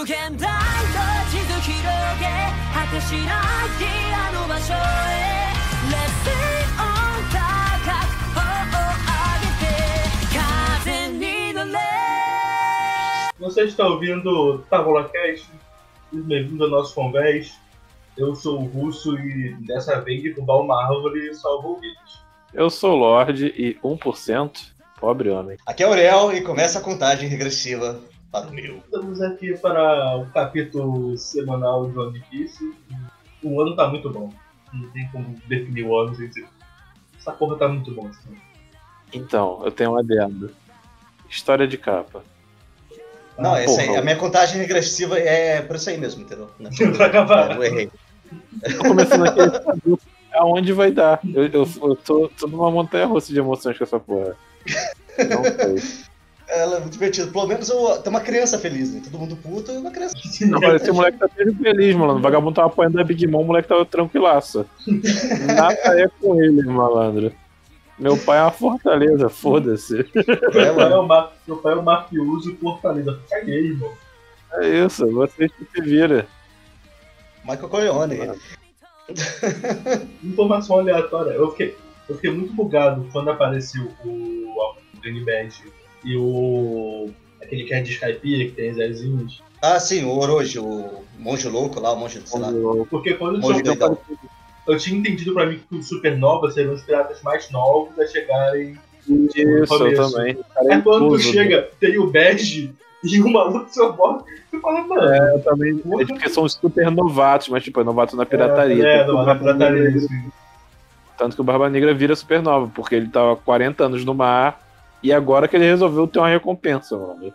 無限大と地図広げ果てしないあの場所へ Let's sing on 高く頬を上げて風に乗れ Você está ouvindo o Távola Cast? Bem-vindo ao nosso convés. Eu sou o Russo e dessa vez derrubar uma árvore salvou vidas. Eu sou o Lorde e 1% pobre homem. Aqui é o Aurel e começa a contagem regressiva para o mil. Estamos aqui para o capítulo semanal de One Piece. O ano tá muito bom. Não tem como definir o ano sem dizer. Essa porra tá muito bom. Assim. Então, eu tenho um adendo. História de capa. Não, Ah, essa aí, a minha contagem regressiva é pra isso aí mesmo, entendeu? Não, Pra acabar. eu errei. Tô começando aqui aonde vai dar. Eu, eu, eu tô, tô numa montanha russa de emoções com essa porra. Não sei. Ela é muito divertida. Pelo menos eu, tem uma criança feliz, né? Todo mundo puto e uma criança. Não, mas esse moleque tá mesmo feliz, mano. O vagabundo tava apoiando a Big Mom, o moleque tava tranquilaço. Nada é com ele, malandro. Meu pai é uma fortaleza, foda-se. É, Meu pai é o ma- Meu pai é o mafioso Fortaleza. Caguei, irmão. É isso, vocês que se vira. Michael Corleone. Informação aleatória. Eu fiquei, eu fiquei muito bugado quando apareceu o, Badge e o. aquele que é de Skype, que tem Zezinhos. Ah, sim, o Orochi, o monge louco lá, o monge, sei lá. Porque quando eu, Monge tinha- eu tinha entendido pra mim que os Supernova seriam os piratas mais novos a chegarem. Isso, eu também. O é Aí quando tu incluso, chega, tem o Badge e o maluco seu bosta, tu fala, mano. É, eu também. É porque são os super novatos, mas tipo, é novato na pirataria. É, Tanto que o não, na pirataria. Negra-. Tanto que o Barba Negra vira supernova, porque ele tava 40 anos no mar e agora que ele resolveu ter uma recompensa, mano.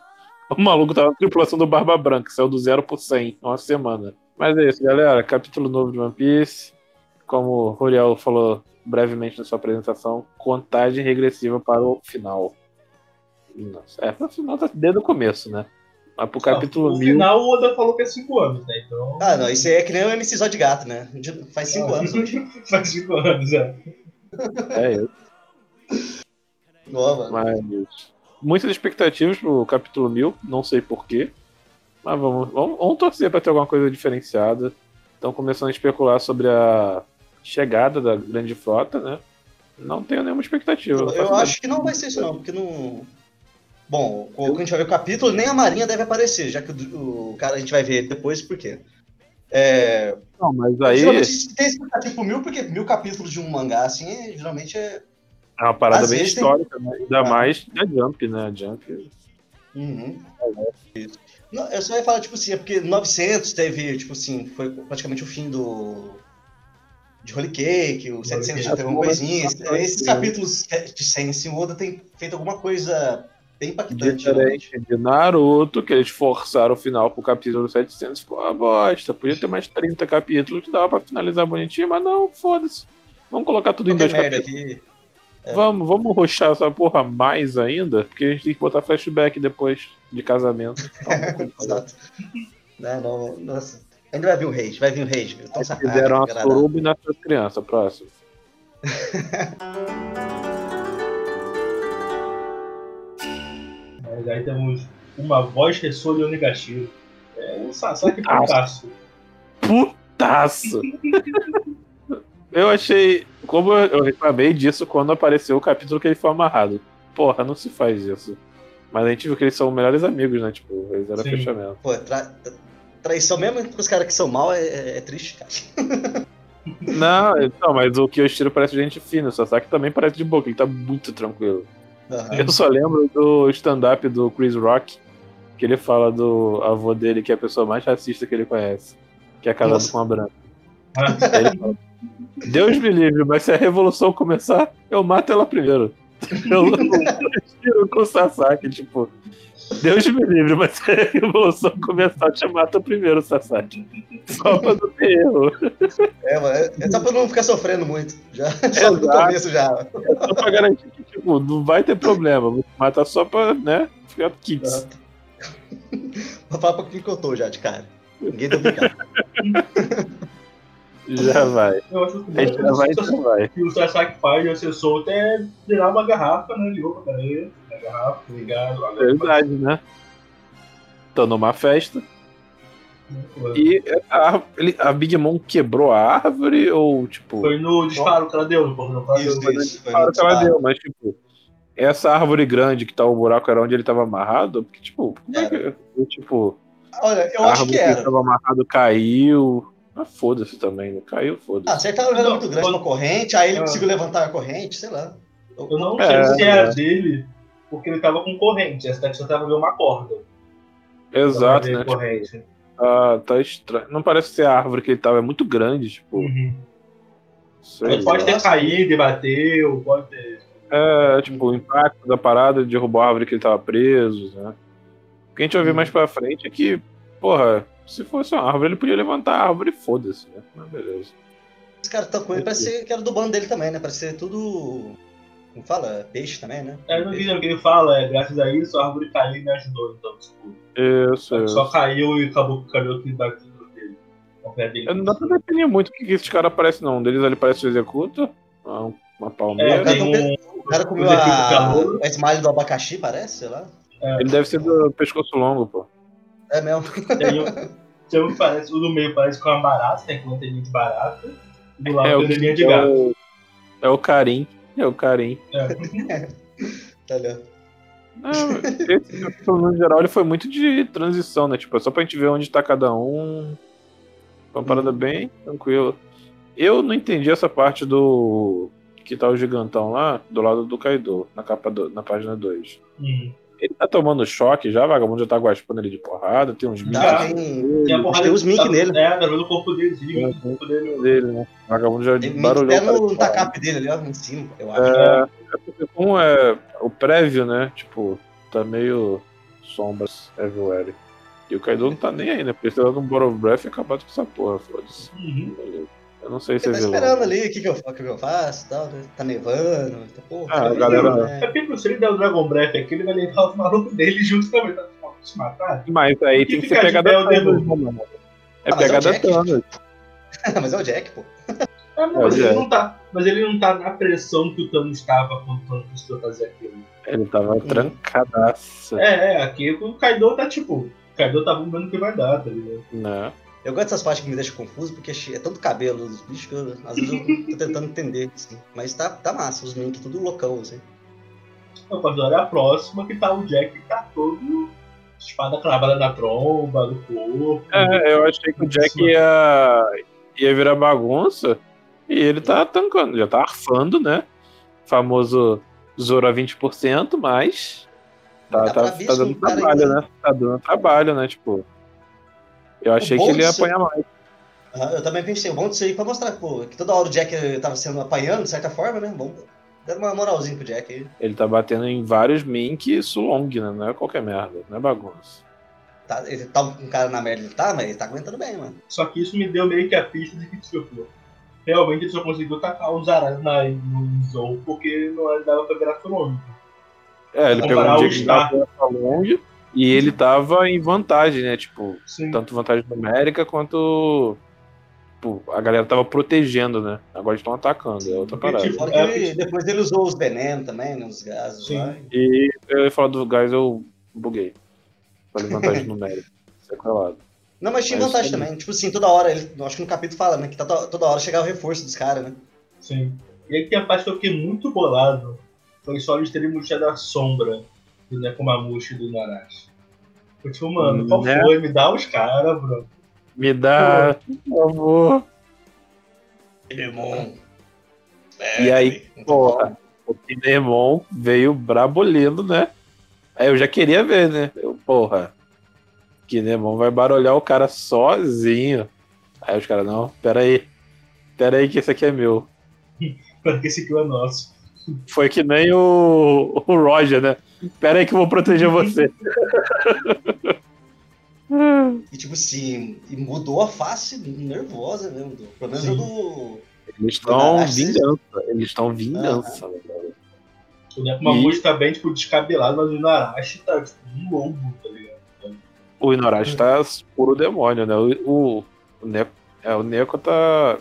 O maluco tava na tripulação do Barba Branca, saiu do 0 por 100 em uma semana. Mas é isso, galera. Capítulo novo de One Piece. Como o Roriel falou brevemente na sua apresentação, contagem regressiva para o final. Nossa, é, pro final tá desde o começo, né? Mas pro capítulo No 1000. final o Oda falou que é 5 anos, né? Então. Ah, não, isso aí é que nem o MC Zó de Gato, né? Faz cinco anos hoje. Faz 5 anos, é. É isso. Mano. Mas muitas expectativas pro capítulo 1000, não sei porquê. Mas vamos, vamos, vamos torcer para ter alguma coisa diferenciada. Estão começando a especular sobre a chegada da grande frota, né? Não tenho nenhuma expectativa. Eu, eu acho que não vai ser isso, não, porque não. Bom, quando a gente vai ver o capítulo, nem a Marinha deve aparecer, já que o, o cara a gente vai ver depois, por quê? É. Não, mas aí Geralmente tem expectativa por mil, porque mil capítulos de um mangá, assim, é- geralmente é. É uma parada às bem vezes tem- histórica, né? Ainda Ah. mais da Jump, né? A Jump. Uhum. Isso. Não, eu só ia falar, tipo assim, é porque 900 teve, tipo assim, foi praticamente o fim do. De Holy Cake, o 700 já teve alguma coisinha. Esses sim. capítulos de 100, assim, o Oda tem feito alguma coisa bem impactante. Diferente de Naruto, que eles forçaram o final pro capítulo 700, ficou uma bosta. Podia ter mais 30 capítulos que dava pra finalizar bonitinho, mas não, foda-se. Vamos colocar tudo em dois capítulos. aqui. Vamos, vamos roxar essa porra mais ainda, porque a gente tem que botar flashback depois de casamento. Então, Exato. Não, não, nossa. Ainda vai vir o rage, vai vir o rage. Então, Fizeram uma suruba e nasceu criança, próximo. Mas aí temos uma voz ressoa de Onigashiro. É um Sasaki putaço. Putaço! Eu achei. Como eu reclamei disso quando apareceu o capítulo que ele foi amarrado. Porra, não se faz isso. Mas a gente viu que eles são melhores amigos, né? Tipo, eles eram Sim. fechamento. Pô, tra- traição mesmo com os caras que são mal é, é- é triste, cara. Não, não, mas o Kyoshiro parece gente fina, o Sasaki também parece de boca, ele tá muito tranquilo. Aham. Eu só lembro do stand-up do Chris Rock, que ele fala do avô dele, que é a pessoa mais racista que ele conhece, que é casado Nossa. com uma branca. Ele fala, Deus me livre, mas se a revolução começar, eu mato ela primeiro. Eu, tiro com o Sasaki, tipo, Deus me livre, mas se a revolução começar, eu te mato primeiro, Sasaki. Só pra não ter erro. É, mano, é, é só pra não ficar sofrendo muito. Já, só no Exato. começo já. Só pra garantir que, tipo, não vai ter problema. Vou te matar só pra, né, ficar kits. Vou falar pra quem que eu tô já, de cara. Ninguém tá brincando. Já vai. Eu acho que gente já vai, já vai. que o Sasaki faz de ser solto é virar uma garrafa, né? De pra ele. Uma garrafa, ligado. Verdade, né? Tô numa festa. E a, ele- a Big Mom quebrou a árvore ou, tipo. Foi no disparo que ela deu, no portão que ela deu. Isso, isso. Foi Claro no que ela disparo. deu, mas tipo, essa árvore grande que tá o buraco era onde ele tava amarrado, porque, tipo, como é que. Tipo, Olha, eu a acho que que era. tava amarrado caiu. Ah, foda-se também, né? Caiu, Ah, foda-se. certa era Não, muito grande uma corrente, aí ele Ah. conseguiu levantar a corrente, sei lá. Eu não É, sei se era é. dele, porque ele tava com corrente. Essa daqui só tava vendo uma corda. Exato, né? corrente. Tá, tá estranho. Não parece ser a árvore que ele tava, é muito grande, tipo. Uhum. Ele pode ter caído e bateu, pode ter. É, tipo, o impacto da parada derrubou a árvore que ele tava preso, né? O que a gente vai ver mais pra frente é que, porra, se fosse uma árvore, ele podia levantar a árvore e foda-se, né? Mas beleza. Esse cara tá com ele, parece ser que era do bando dele também, né? Parece ser tudo. Como fala? Peixe também, né? É, não entendo o que ele fala, é graças a isso a árvore caiu e me ajudou, então, tipo. Isso, Só isso. caiu e acabou com o cabelo que bateu dele. Dele. Eu Não dá pra definir muito o que que esses caras parecem, não. Um deles ali parece o Executa, uma uma É, palmeira. cara tem tá um. O cara comeu a, calor. a esmalha do abacaxi, parece, sei lá. Ele deve ser do pescoço longo, pô. É mesmo. Tem um, tem um parece, o do meio parece com uma barata, tem uma anteninha de barata. E do lado É o, anteninha de é gato. o, é o Karim. É o Karim. É. Tá ligado? Não, esse no geral, ele foi muito de transição, né? Tipo, é só pra gente ver onde tá cada um. Foi uma parada bem tranquila. Eu não entendi essa parte do. Que tá o gigantão lá, do lado do Kaido, na, capa do- na página 2. Hum. Ele tá tomando choque já, vagabundo já tá guaspando ele de porrada, tem uns Tá, mink tem. Tem porrada Tem os mink tá- nele. É, tá vendo o corpo dele, sim, o corpo dele. dele, né? O vagabundo já Tem barulhou. até no de porrada. tacap dele ali, ó, em cima, eu acho. É, é porque como é o prévio, né? Tipo, tá meio sombras everywhere. E o Kaido não tá nem aí, né? Porque ele tá dando um Bottle of Breath e acabado com essa porra, foda-se. Uhum. Beleza. Eu não sei se Ele é tá esperando ali, o que, que, eu, o que eu faço e tal, né? Tá nevando, tá, porra. Ah, frio, galera- né? É porque se ele der o Dragon Breath aqui, ele vai levar os malucos dele junto também, tá se matar. Mas aí tem que ser pegada o Thanos, derrubo. né, mano? É Ah, é o pegada Jack. Thanos. Tá Mas é o Jack, pô. É, não, É, mas, ele é. não tá, mas ele não tá na pressão que o Thanos estava quando o Thanos precisou fazer aquilo. Ele tava trancadaço. É, é, aqui o Kaido tá tipo. O Kaido tá vendo o que vai dar, tá ligado? Né? Eu gosto dessas partes que me deixam confuso, porque é tanto cabelo dos bichos que eu, às vezes eu tô tentando entender, assim. Mas tá, tá massa, os mink tudo loucão, assim. Eu posso olhar a próxima que tá o Jack que tá todo. Espada cravada na tromba, no corpo. É, eu achei que o Jack ia, ia virar bagunça e ele tá tancando, já tá arfando, né? Famoso Zoro a 20%, mas tá, tá, tá dando trabalho, ainda- né? Tá dando trabalho, né? Tipo, eu achei que bom ele ia apanhar mais. Aham, eu também pensei, o bom disso aí pra mostrar, pô, que toda hora o Jack tava sendo apanhando, de certa forma, né? Vamos dar uma moralzinha pro Jack aí. Ele tá batendo em vários Mink e Sulong, né? Não é qualquer merda, não é bagunça. Tá, ele tá com um cara na merda, ele tá, mas ele tá aguentando bem, mano. Só que isso me deu meio que a pista de que, tipo, realmente ele só conseguiu tacar os aranhas na, no Zou porque não é, dava pra virar nome. É, ele pegou um que tava Sulong e ele tava em vantagem, né? Tipo, Sim. tanto vantagem numérica quanto. Tipo, a galera tava protegendo, né? Agora estão atacando, é outra Porque, parada. tipo, É, ele- porque- depois ele usou os venenos também, né? Os gases Sim. lá. E eu ia falar do gás, eu buguei. Falei vantagem numérica. Sequelado. Não, mas tinha Mas vantagem também. também. Tipo assim, toda hora, ele, acho que no capítulo fala, né? Que tá to- toda hora chegava o reforço dos caras, né? Sim. E aí tem a parte que eu fiquei muito bolado. Foi só eles terem mostrado a sombra do Nekomamushi e do Narashi. Tipo, mano, qual Né? foi? Me dá os caras, bro. Me dá, por favor. Irmão. E aí, porra, o Kinemon veio brabolindo, né? Aí eu já queria ver, né? Eu, porra, Kinemon vai barulhar o cara sozinho. Aí os caras, não, pera aí. Pera aí que esse aqui é meu. Porque esse aqui é nosso. Foi que nem o, o Roger, né? Pera aí que eu vou proteger você. E tipo assim, e mudou a face nervosa mesmo. do- Pelo menos Sim. do. Eles estão vingança. Eles estão vingança, velho. O Nekomamushi tá bem, tipo, descabelado, mas o Narashi tá, tipo, um lobo, tá ligado? O Inuarashi tá puro demônio, né? O, o, o, Neko, é, o Neko tá.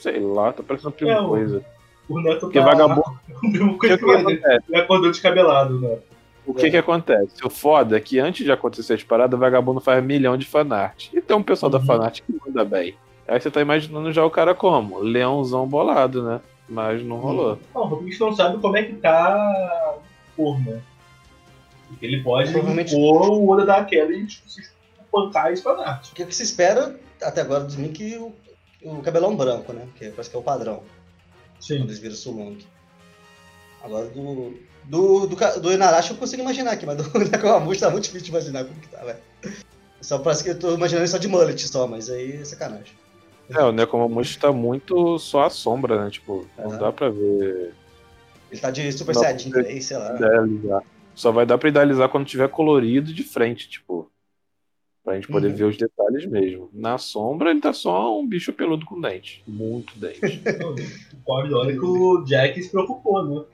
Sei lá, tá parecendo outra É, o- coisa. O Neto Porque tá... vagabundo. a mesma O que, coisa que que acontece? Ele acordou descabelado, né? O que que acontece? O foda é que antes de acontecer as paradas, o vagabundo faz milhão de fanart. E tem um pessoal da Uhum. fanart que manda bem. Aí você tá imaginando já o cara como? Leãozão bolado, né? Mas não rolou. Não, o Rodrigues não sabe como é que tá o cor, né? Porque ele pode Provavelmente- pôr o olho daquela e tipo, se pancar isso pra Nath. O que, que se espera até agora de mim que o, o cabelão branco, né? Que parece que é o padrão. Quando Sim. eles viram Sulong. Agora do. Do, do, do Inarashi eu consigo imaginar aqui, mas do Nakamushi tá muito difícil de imaginar como que tá, velho. Só parece que eu tô imaginando ele só de mullet só, mas aí é sacanagem. É, o Nekomamushi tá muito só a sombra, né? Tipo, não dá pra ver Ele tá de Super Saiyajin porque- 3, sei lá. idealizar. Só vai dar pra idealizar quando tiver colorido de frente, tipo. Pra gente poder Uhum. ver os detalhes mesmo. Na sombra, ele tá só um bicho peludo com dente. Muito dente. Pode, olha que o Jack se preocupou, né?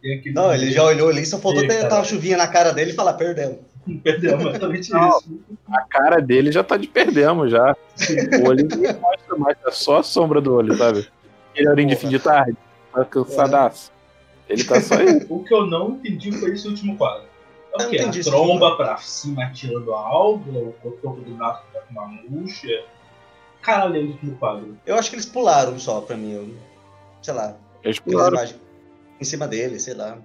Aquele- Não, ele já olhou ali só faltou ter uma chuvinha na cara dele e falar, perdemos. Perdeu exatamente Não. isso. A cara dele já tá de perdemos já. O olho nem mostra mais, é só a sombra do olho, sabe? Aquele olhinho de fim de tarde, tá cansadaço. Ele tá só aí. O que eu não entendi foi esse último quadro. É o não? A tromba pra cima atirando algo, o topo do braço tá com uma murcha. Caralho, é o último quadro. Eu acho que eles pularam só pra mim. Eu, sei lá, Eles pularam. em cima dele, sei lá.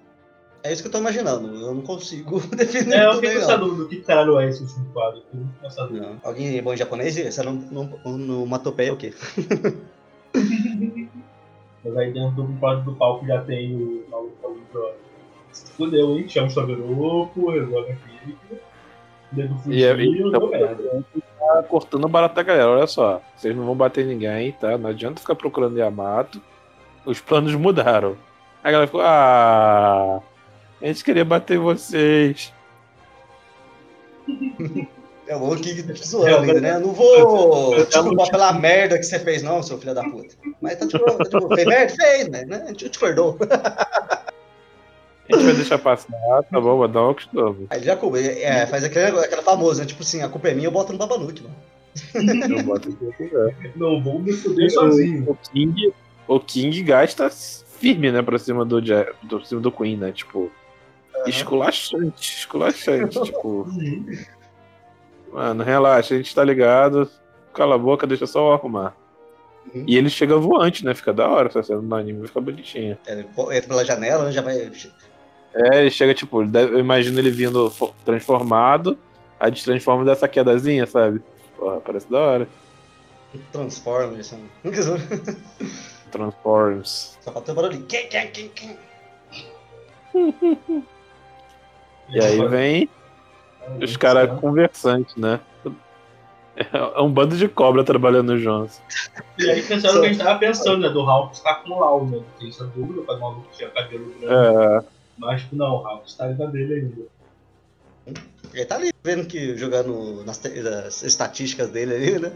É isso que eu tô imaginando. Eu não consigo definir É, eu fiquei não. pensando no que caralho é esse último quadro. Não. Alguém bom em japonês? Essa não, não, no Matopeia é o quê? Mas aí dentro do quadro do palco já tem o maluco fudeu, hein? Chama o Staveropo, resolve aqui. Nego E é, fugiu, então, deu merda. tá cortando o barato da galera. Olha só, vocês não vão bater ninguém, tá? Não adianta ficar procurando Yamato. Os planos mudaram. Aí a galera ficou, ah, a gente queria bater vocês. É o King zoando ainda, né? Eu não vou te culpar pela merda que você fez, não, seu filho da puta. Mas tá de boa, tá de boa. Fez merda? Fez, né? né? A gente te perdoa. Vai deixar passar, tá bom, vai dar um costume. Aí ele já culpa, é, faz aquele, negócio- aquela famosa, né? Tipo assim, a culpa é minha, eu boto no Babanuki, mano. Eu boto aqui o que quiser. Não vou me fuder sozinho. O King, o King gasta firme, né, pra cima do, do, cima do Queen, né? Tipo, esculachante, esculachante. tipo, Uhum. mano, relaxa, a gente tá ligado. Cala a boca, deixa só eu arrumar. Uhum. E ele chega voante, né? Fica da hora essa cena no anime, fica bonitinho. É, Ele entra pela janela, né, já vai. É, ele chega, tipo, eu imagino ele vindo fo- transformado, aí destransforma dessa quedazinha, sabe? Porra, parece da hora. Transforma, assim. Transforms. Só falta o barulho. Quem, quem, quem, quem? E aí vem os caras conversantes, né? É um bando de cobra trabalhando no Jones. E aí pensaram o que a gente tava pensando, né? Do Ralph estar com o Lau, né? Tem essa dúvida, faz uma maluco que tinha cabelo grande. É, Mas, tipo, não, o está ainda dele ainda. Ele tá ali vendo que jogando nas, nas estatísticas dele ali, né?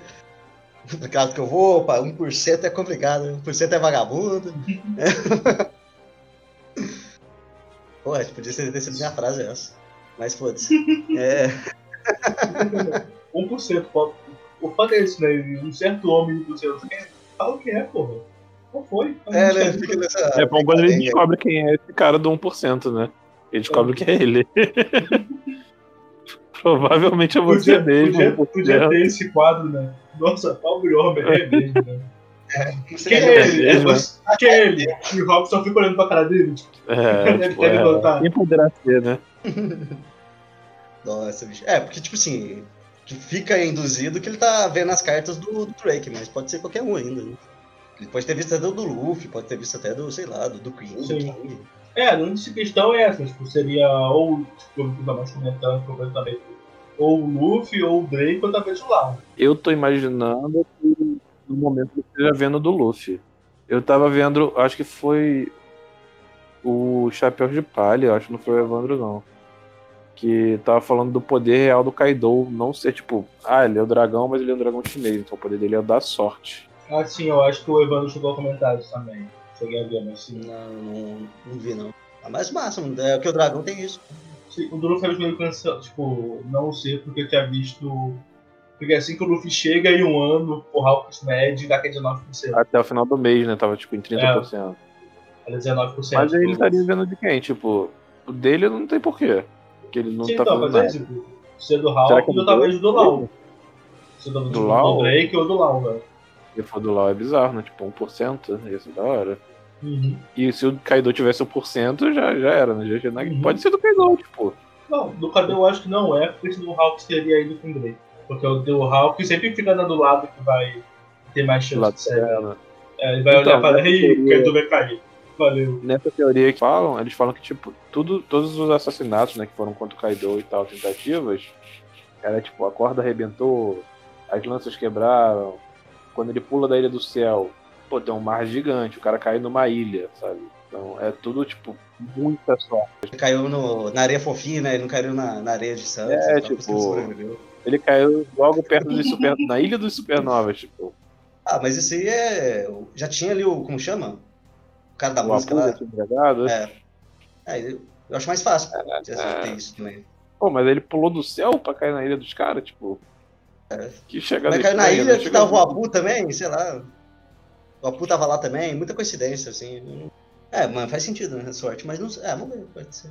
Caso que eu vou, opa, 1% é complicado, 1% é vagabundo. Pô, acho que podia ser ter sido minha frase essa. Mas foda-se. É, 1%. pô. O foda é isso, né? Um certo homem do seu. Fala o que é, porra. Qual foi? é né? Fica nessa. é bom quando ele descobre quem é esse cara do 1%, né? Ele descobre que é ele. Provavelmente é você Podia, mesmo. podia, 1%. podia ter esse quadro, né? Nossa, pobre homem, é mesmo, né? Quem sei, é ele? É mesmo. você. Quem é ele? E o Ralph só fica olhando pra cara dele. Tipo, É, Deve tipo, é. Quem poderá ser, né? Nossa, bicho. É, porque, tipo assim, que fica induzido que ele tá vendo as cartas do, do Drake, mas pode ser qualquer um ainda. Né? Ele pode ter visto até do, do Luffy, pode ter visto até do, sei lá, do, do Queen. É, a única questão é essa, tipo, seria ou, tipo, eu tava mais comentando completamente, ou o Luffy, ou o Drake, ou talvez o Lau. Eu tô imaginando que no momento que eu esteja vendo do Luffy. Eu tava vendo, acho que foi o Chapéu de Palha, acho que não foi o Evandro, não. Que tava falando do poder real do Kaido, não ser tipo, ah, ele é o dragão, mas ele é um dragão chinês, então o poder dele é dar sorte. Ah, sim, eu acho que o Evandro chegou a comentar isso também. Cheguei a ver, mas sim. Não, não, não vi, não. Ah, mas massa, mano. É que o dragão tem isso. Sim, O Luffy era meio cansado, tipo, não sei porque eu tinha visto. Porque assim que o Luffy chega em um ano, o Hawks Med dá que é 19%. Até o final do mês, né? Tava tipo em 30%. Ela é 19%. Mas aí ele do- estaria vendo de quem? Tipo, o dele não tem porquê. que ele não Sim, tá então, fazendo mas é nada. tipo, se é do é ou talvez do Lau. Se é do, Do do, Lau? do Drake ou do Lau, velho. Se for do LoL é bizarro, né? Tipo, 1%, ia ser da hora. Uhum. E se o Kaido tivesse 1%, já, já era, né? Já, já- Uhum. Pode ser do Kaido, tipo. Não, do Cadê eu acho que não é, porque senão o Hulk teria ido com o Drake. Porque o do Hulk sempre fica do lado que vai ter mais chance Lá de dela. É, ele vai Então, olhar e falar, ei, o Kaido vai cair. Valeu. Nessa teoria que falam, eles falam que, tipo, tudo, todos os assassinatos, né, que foram contra o Kaido e tal, tentativas, era tipo, a corda arrebentou, as lanças quebraram, quando ele pula da ilha do céu, pô, tem um mar gigante, o cara cai numa ilha, sabe? Então é tudo, tipo, muita sorte. Ele caiu no, na areia fofinha, né? Ele não caiu na, na areia de Santos. É, tal, tipo. Ele caiu logo perto dos super... na ilha dos supernovas, tipo, Ah, mas isso aí é. Já tinha ali o. Como chama? O cara da o música lá. desse empregado. É. É, eu acho mais fácil É. ter isso também. Pô, mas ele pulou do céu pra cair na ilha dos caras, tipo. É. Que chegada Mas caiu na ilha né? que Chega- tava o Apu também, sei lá. O Apu tava lá também, muita coincidência, assim. É, mano, faz sentido, né? Sorte, mas não sei. É, vamos ver, pode ser.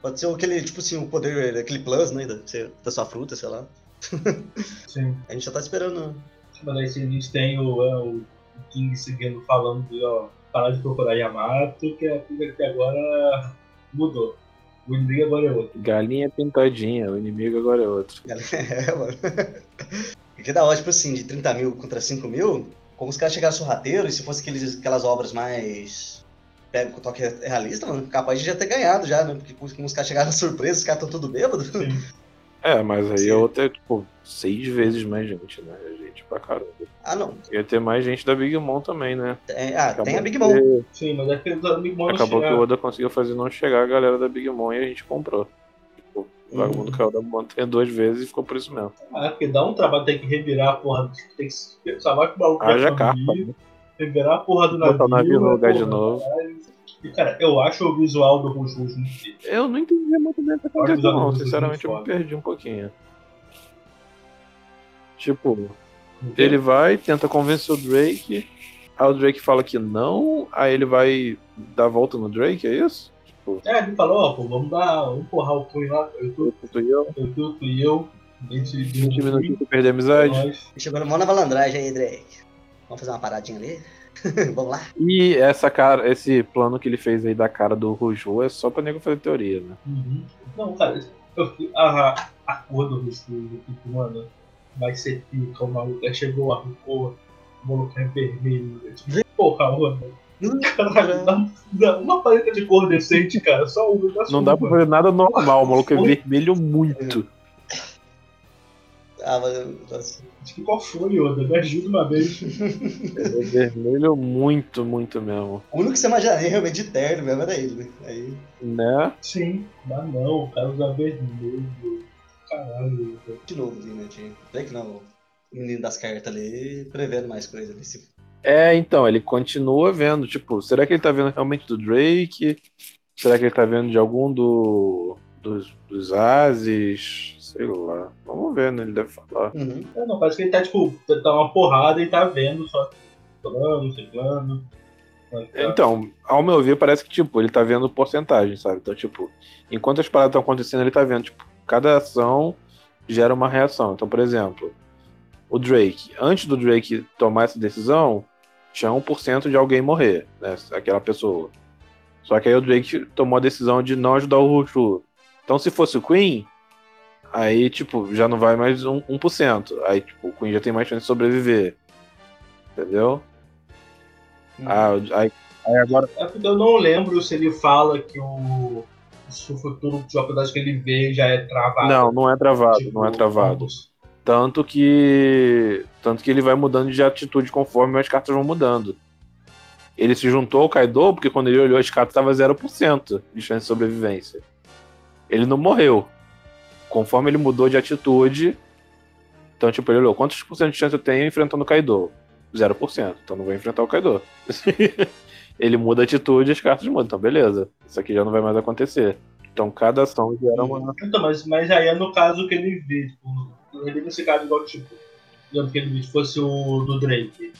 Pode ser aquele, tipo assim, o poder, aquele plus, né? Da, da sua fruta, sei lá. Sim. A gente já tá esperando. Mas aí se a gente tem o, é, o King seguindo falando de, ó, parar de procurar Yamato, que a coisa que agora mudou. O inimigo agora é outro. Galinha pintadinha, o inimigo agora é outro. É, mano. Porque da hora, tipo assim, de 30 mil contra 5 mil, como os caras chegaram sorrateiros, e se fosse aqueles, aquelas obras mais. Pega com toque realista, mano, capaz de já ter ganhado já, né? Porque como os caras chegaram surpresos, os caras estão tudo bêbados. É, mas aí Sim. é outra, tipo, seis vezes mais gente, né? Gente pra caramba. Ah, não. Ia ter mais gente da Big Mom também, né? Tem- ah, Acabou tem a Big que- Mom. Sim, mas é que os amigos não Acabou que o. Oda conseguiu fazer não chegar a galera da Big Mom e a gente comprou. Tipo, o vagabundo caiu da montanha duas vezes e ficou por isso mesmo. Ah, porque dá um trabalho ter que revirar a porra. Tem que salvar que o maluco Haja carpa, né? Revirar a porra do navio. Botar o navio no lugar de novo. caralho. E, cara, eu acho o visual do Rush Rush muito feio. Eu não entendi muito bem o que aconteceu, não. Sinceramente, eu me perdi um pouquinho. Tipo, ele vai, tenta convencer o Drake. Aí o Drake fala que não, aí ele vai dar a volta no Drake, é isso? Tipo, É, ele falou, ó, pô, vamos dar, vamos empurrar o punho lá, eu tô, eu, tu e eu, eu tô, tu e eu, a gente 20 minutinhos pra perder a amizade. Chegou mão na malandragem aí, Drake. Vamos fazer uma paradinha ali? Vamos lá? E essa cara, esse plano que ele fez aí da cara do Ruju é só pra nego fazer teoria, né? Uhum. Não, cara, eu, a, a cor do Rush, tipo, mano, vai ser pica, o maluco, aí chegou a cor, o maluco é vermelho, né? tipo, porra, mano. Caralho, dá, dá uma paleta de cor decente, cara, só uma. Não dá pra fazer nada normal, o maluco é vermelho muito. Ah, mas. Nossa. Acho que qual foi, Oda? Me ajuda uma vez. É vermelho muito, muito mesmo. O único que você imaginaria realmente de terno mesmo era ele, né? Aí. Né? Sim, mas não, o cara usa vermelho. Caralho. De novo, né? De... Drake não. O menino das cartas ali, prevendo mais coisa ali. É, então, ele continua vendo, tipo, será que ele tá vendo realmente do Drake? Será que ele tá vendo de algum do. dos, dos Ases? Sei lá. Vamos ver, né? Ele deve falar. Uhum. É, não, parece que ele tá, tipo, tá uma porrada e tá vendo só. Plano, ciclano. Então, ao meu ver, parece que, tipo, ele tá vendo porcentagem, sabe? Então, tipo, enquanto as paradas estão acontecendo, ele tá vendo, tipo, cada ação gera uma reação. Então, por exemplo, o Drake, antes do Drake tomar essa decisão, tinha 1% de alguém morrer, né? Aquela pessoa. Só que aí o Drake tomou a decisão de não ajudar o Rushu. Então, se fosse o Queen, aí, tipo, já não vai mais um, 1%. Aí, tipo, o Queen já tem mais chance de sobreviver. Entendeu? Ah, aí, aí agora. É eu não lembro se ele fala que o. Se o futuro de oportunidade que ele vê já é travado. Não, não é travado, Tipo, não é travado. Tanto que. Tanto que ele vai mudando de atitude conforme as cartas vão mudando. Ele se juntou ao Kaido porque quando ele olhou as cartas estava 0% de chance de sobrevivência. Ele não morreu. Conforme ele mudou de atitude. Então, tipo, ele olhou quantos por cento de chance eu tenho enfrentando o Kaido? 0%. Então não vou enfrentar o Kaido. ele muda a atitude e as cartas mudam. Então, beleza. Isso aqui já não vai mais acontecer. Então cada ação gera uma. Então, mas, mas aí é no caso que ele vê, tipo, ele nesse caso igual, tipo, digamos que ele vê se fosse o do Drake.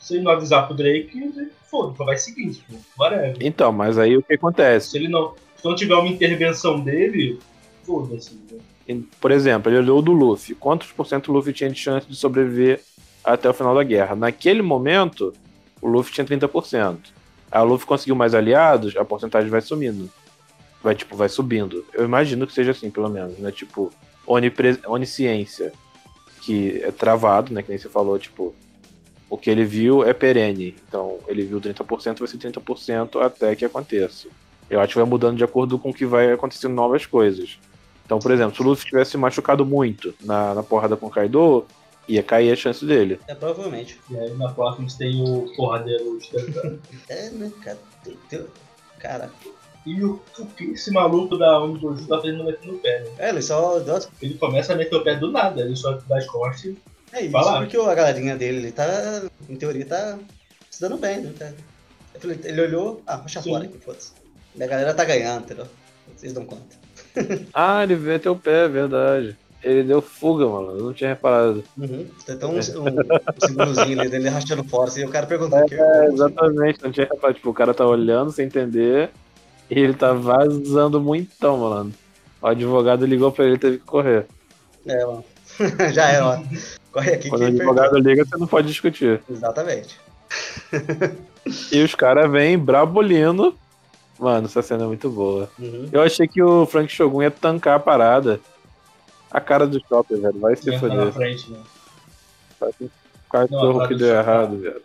Se ele não avisar pro Drake, ele- foda, só vai seguir, tipo, whatever. Então, mas aí o que acontece? Se ele não. Se não tiver uma intervenção dele, foda-se. né? E, Por exemplo, ele olhou o do Luffy. Quantos por cento o Luffy tinha de chance de sobreviver até o final da guerra? Naquele momento, o Luffy tinha 30%. Aí o Luffy conseguiu mais aliados, a porcentagem vai sumindo. Vai, tipo, vai subindo. Eu imagino que seja assim, pelo menos, né? Tipo, onipre... onisciência, que é travado, né? Que nem você falou, tipo, o que ele viu é perene. Então, ele viu 30%, vai ser 30% até que aconteça. Eu acho que vai mudando de acordo com o que vai acontecendo novas coisas. Então, por exemplo, se o Luffy tivesse se machucado muito na, na porrada com o Kaido, ia cair a chance dele. É, provavelmente. E aí na próxima a gente tem o porradeiro Stan É, né, cara? Tem, tem... Cara, E o, o que esse maluco da Onigoju tá fazendo metendo o pé, né? é, ele só Ele começa a meter o pé do nada, ele só dá as costas e É isso, lá. porque a galerinha dele, ele tá, em teoria, tá se dando bem, né? Tá- Eu falei, ele olhou, ah, Sim. fora aqui, foda-se. Minha galera tá ganhando, entendeu? Vocês dão conta. Ah, ele meteu o pé, é verdade. Ele deu fuga, mano. Eu não tinha reparado. Uhum. Tem até um, um, símbolozinho dele rachando fora, assim, o cara perguntou o que É, exatamente, não tinha reparado. Tipo, o cara tá olhando sem entender e ele tá vazando muitão, mano. O advogado ligou pra ele e teve que correr. É, mano. Já é, ó. Corre aqui Quando o que advogado perdeu. liga, você não pode discutir. Exatamente. E os caras vêm brabulino. Mano, essa cena é muito boa. Uhum. Eu achei que o Frank Shogun ia tancar a parada. A cara do Chopper, velho. Vai se entra na foder. frente, né? Não, a que cara deu do errado, velho.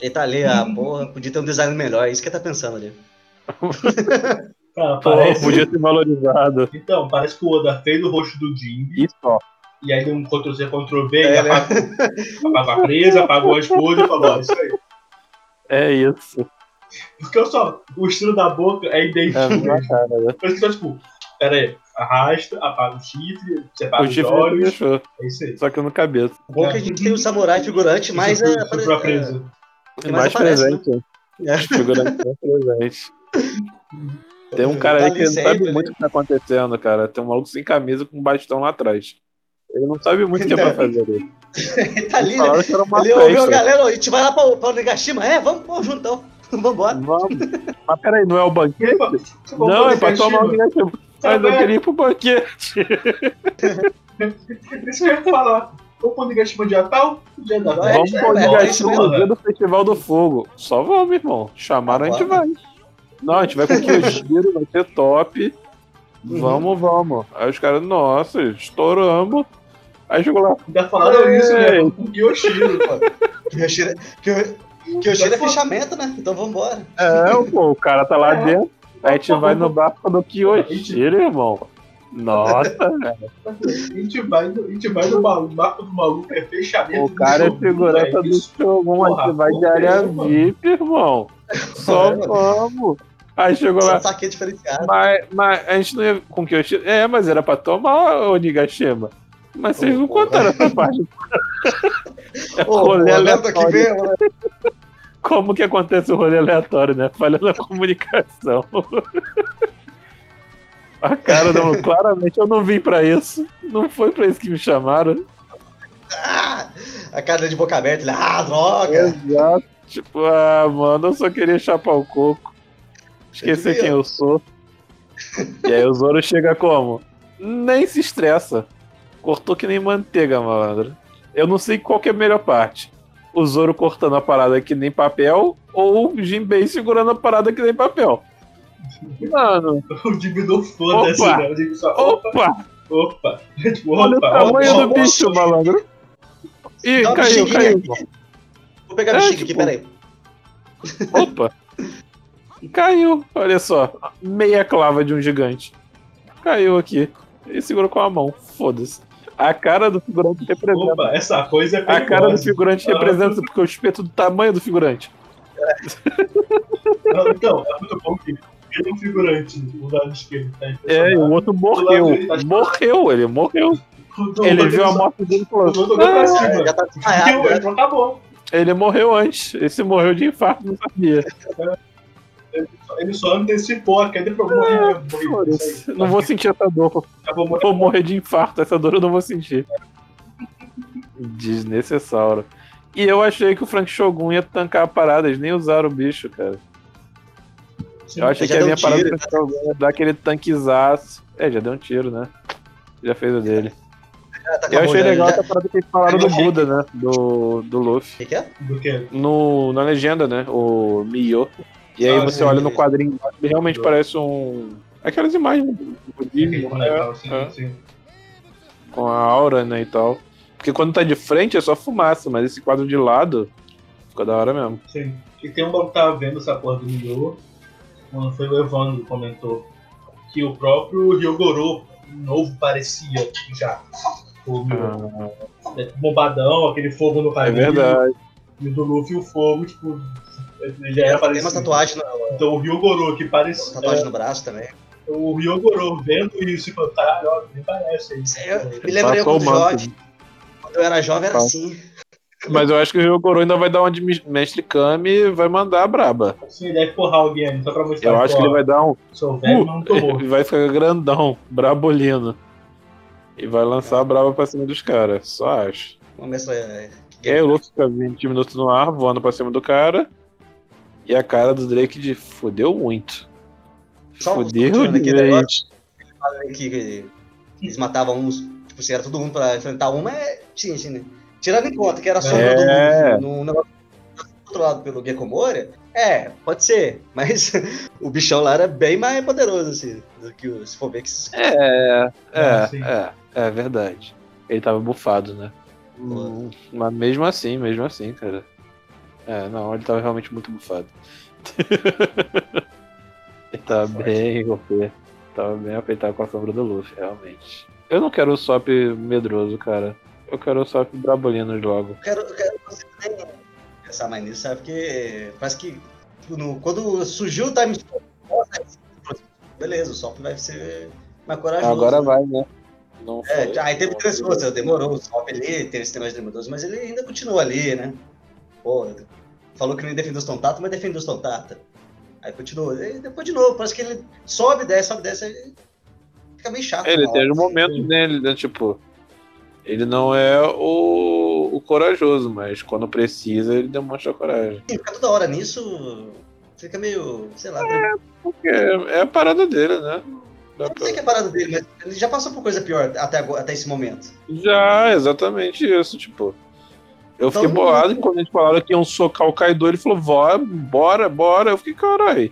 Ele tá ali, a porra, podia ter um design melhor, é isso que ele tá pensando ali. Cara, Pô, parece. podia ser valorizado. Então, parece que o Oda fez o rosto do Jimmy, E só. e aí deu um Ctrl-C, Ctrl-V, É, e né? apagou. apagou a presa, apagou a esposa e falou, ó, isso aí. É isso. Porque olha só, o estilo da boca é idêntico. É né? Por isso que só, tipo, pera aí, arrasta, apaga o chifre, separa O os olhos, deixou. é isso aí. Só que no cabeça. O bom é que a gente tem o samurai figurante, mas é, presa. que E mais aparece, presente. né? É. Figurante mais presente. Tem um cara Tá aí que não sabe né? muito o que tá acontecendo, cara. Tem um maluco sem camisa com um bastão lá atrás. Ele não sabe muito o que é pra fazer ali. Ele tá ali, né? Ele ouviu a galera, a gente vai lá pra, pra Negashima? É, vamos, vamos junto então. Vambora. Vamos. Mas peraí, não é o banquete? Não, é pra tomar o negativo. Mas eu queria ir pro banquete. Isso que eu ia falar. Vamos pro Negashima dia tal? Dia da Vamos pro é, é, no dia do Festival do Fogo. Só vamos, irmão. Chamaram, a gente vai. Não, a gente vai com o Kyojiro, vai ser top. Uhum. Vamos, vamos. Aí os caras, nossa, estouramos. Aí chegou lá, Ainda falaram isso, né? O Yoshiro, pô. Kyoshiro Kyo- Kyoshiro é fechamento, né? Então vambora. é, pô, o cara tá lá É. dentro. A gente vai no barco do Kyoshiro, irmão. Nossa, velho. A gente vai no, a gente vai no maluco, marco do maluco, é fechamento. o cara é do segurança do isso. Shogun. A gente vai de área mano. VIP, irmão. Só É. vamos. Aí chegou Só lá. saque diferenciado. Mas, mas a gente não ia com que eu É, mas era pra tomar o Nigashima. Mas vocês não Ô, contaram essa parte. É rolê aleatório. né? Como que acontece o rolê aleatório, né? Falha na comunicação. A cara do claramente eu não vim pra isso. Não foi pra isso que me chamaram. Ah, a cara de boca aberta, ele, ah, droga. Exato. Tipo, ah, mano, eu só queria chapar o coco. Esquecer quem eu sou. E aí o Zoro chega como? Nem se estressa. Cortou que nem manteiga, malandro. Eu não sei qual que é a melhor parte. O Zoro cortando a parada que nem papel ou o Jinbei segurando a parada que nem papel. Mano, O Digno foda-se, Opa! né? O só, opa, opa! opa. Tipo, Olha o opa, tamanho opa, do opa. bicho, malandro. Ih, Dá caiu, caiu. aqui. Vou pegar a É, bexiga tipo, aqui, peraí. Opa! Caiu, olha só. Meia clava de um gigante. Caiu aqui. Ele segurou com a mão. Foda-se. A cara do figurante representa. Opa, essa coisa é A cara do perigosa. figurante representa porque eu espeto do tamanho do figurante. Não, Então, é muito bom que ele é um figurante, o lado esquerdo. Tá É, e o outro morreu. Morreu, ele morreu. Ele viu a morte dele e O falou: "Ah. Já tá desmaiado, né? ele falou, acabou. Ele morreu antes. Esse morreu de infarto, não sabia. Ele só antecipou a queda. Isso Foda-se. aí. Não vou sentir essa dor. Acabou morrendo. Vou morrer de infarto, essa dor eu não vou sentir. Desnecessário. E eu achei que o Frank Shogun ia tancar a parada, eles nem usaram o bicho, cara. Sim. Eu achei que a minha um parada tiro, principal ia dar aquele tanquezaço. É, já deu um tiro, né? Já fez o dele. Já tá Eu achei legal já- essa parada que eles falaram do Buda, né? Do, do O Luffy. que, que é? Do que? No, na legenda, né? O Mio. E aí Ah, você sim, olha sim. no quadrinho, ele realmente parece um. Aquelas imagens do budismo, boneco, né? sim, É. sim. com a aura, né, e tal. Porque quando tá de frente é só fumaça, mas esse quadro de lado fica da hora mesmo. Sim. E tem um bagulho que tava vendo essa porra do Mio, quando foi o Evandro que comentou, que o próprio Ryogoro novo parecia já. O Mio. É bombadão, aquele fogo no É cabelo. verdade. E o do Luffy o fogo, tipo, já era Tem parecido. uma tatuagem, no, Então o Ryogoro que parecia. tatuagem no braço também. O Ryogoro vendo isso e falou, caralho, ó, nem parece isso. Eu me lembrei Passou quando jovem. Quando eu era jovem era Passa. assim. Mas eu acho que o Ryogoro ainda vai dar uma de mestre Kami e vai mandar a braba. Assim, deve porrar alguém ali, só pra mostrar Eu acho que ele vai dar um. Sou velho, mas não tô morto. Ele vai ficar grandão, brabolino. E vai lançar a braba pra cima dos caras, só acho. Mestra. é, aí o Luffy fica 20 minutos no ar, voando pra cima do cara. E a cara do Drake de fodeu muito. Só Fodeu aqui, negócio, falando que, que eles matavam uns, tipo assim, era todo mundo pra enfrentar um, mas tinha, assim, né? Tirando em conta que era a sombra É. do num negócio controlado pelo Gekomori, é, pode ser, mas o bichão lá era bem mais poderoso, assim, do que o, se for ver que esses É, é, Ah, sim. é, é verdade. Ele tava bufado, né? Hum, Mas mesmo assim, mesmo assim, cara. É, não, ele tava realmente muito bufado. ele tava bem OP. Tava bem apertado com a sombra do Luffy, realmente. Eu não quero o Sop medroso, cara. Eu quero o Sop brabolino logo. Eu quero, eu quero você também pensar mais nisso, sabe? Porque parece que no- quando surgiu o time beleza, o Sop vai ser mais corajoso. Agora né? vai, né? Não É, foi. aí teve transformação, demorou o Sop ali, teve esse negócio de demorou, mas ele ainda continua ali, né? Pô, falou que não ia defender os Tontato, mas defendeu os Tontato. Aí continua, e depois de novo, parece que ele sobe, desce, sobe, desce, fica meio chato. Ele uma tem um momento dele, né? Tipo, ele não é o, o corajoso, mas quando precisa ele demonstra coragem. Sim, ficar toda hora nisso, fica meio, sei lá, Porque é a parada dele, né? Dá Eu não pra- sei que é a parada dele, mas ele já passou por coisa pior até, agora, até esse momento. Já, exatamente isso, tipo. Eu fiquei Então, bolado quando eles falaram que iam socar o Kaido, ele falou, "Vó, bora, bora. Eu fiquei, caralho.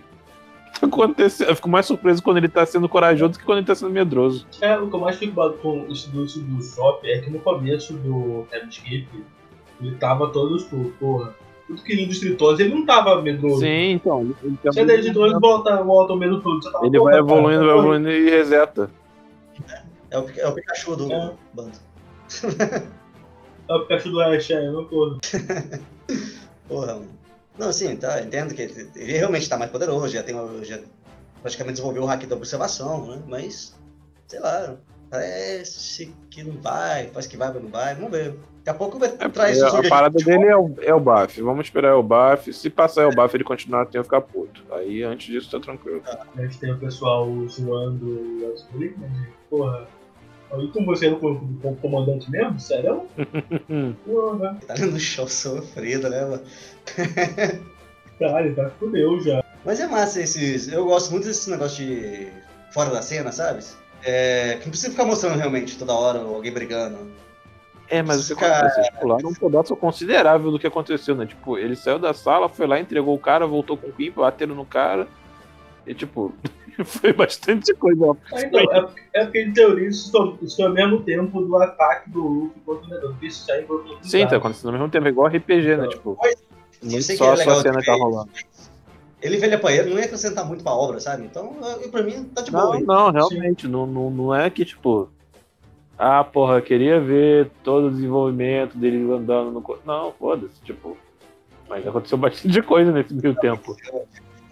O que tá acontecendo? Eu fico mais surpreso quando ele tá sendo corajoso do que quando ele tá sendo medroso. É, o que eu mais fico com isso do, isso do Shop é que no começo do Skip, ele tava todo tipo, porra, tudo que lindo estritoso, ele não tava medroso. Sim, então. Ele, ele, Se é de dois, volta, volta o mesmo todo. Tava, ele vai cara, evoluindo, vai evoluindo e reseta. É o, é o Pikachu do É. bando. É o Pikachu do Ash, é, não porra. Porra, mano. Não, sim, tá, entendo que ele, ele realmente tá mais poderoso, já tem uma- já praticamente desenvolveu o hack da observação, né? Mas, sei lá, parece que não vai, parece que vai, mas não vai, vamos ver. Daqui a pouco vai É, trair porque esses a parada dele é o, é o buff. Vamos esperar o buff. Se passar o buff ele continuar, tem que ficar puto. Aí antes disso tá tranquilo. A gente tem o pessoal zoando o Azuri, né? Porra, aí com você no com o comandante mesmo? Sério? Porra, Tá ali no chão sofrido, né, mano? caralho, tá fudeu já. Mas é massa esses. Eu gosto muito desse negócio de fora da cena, sabe? É, que não precisa ficar mostrando realmente toda hora alguém brigando. É, mas o que Cara. aconteceu? Tipo, lá um pedaço considerável do que aconteceu, né? Tipo, ele saiu da sala, foi lá, entregou o cara, voltou com o Queen, bateram no cara. E tipo, foi bastante coisa. Ah, então, é, porque- é porque em teoria isso isso foi ao mesmo tempo do ataque do Luffy contra o Nedon. Isso aí foi Sim, tá acontecendo ao mesmo tempo, é igual RPG, né? Tipo, não sei que só é a cena de tá rolando. Ele velho apanheiro não ia acrescentar muito pra obra, sabe? Então, eu, pra mim, tá de boa. Não, não, realmente, não, não, não é que, tipo, ah, porra, queria ver todo o desenvolvimento dele andando no. Não, foda-se, tipo. Mas aconteceu bastante coisa nesse meio tempo.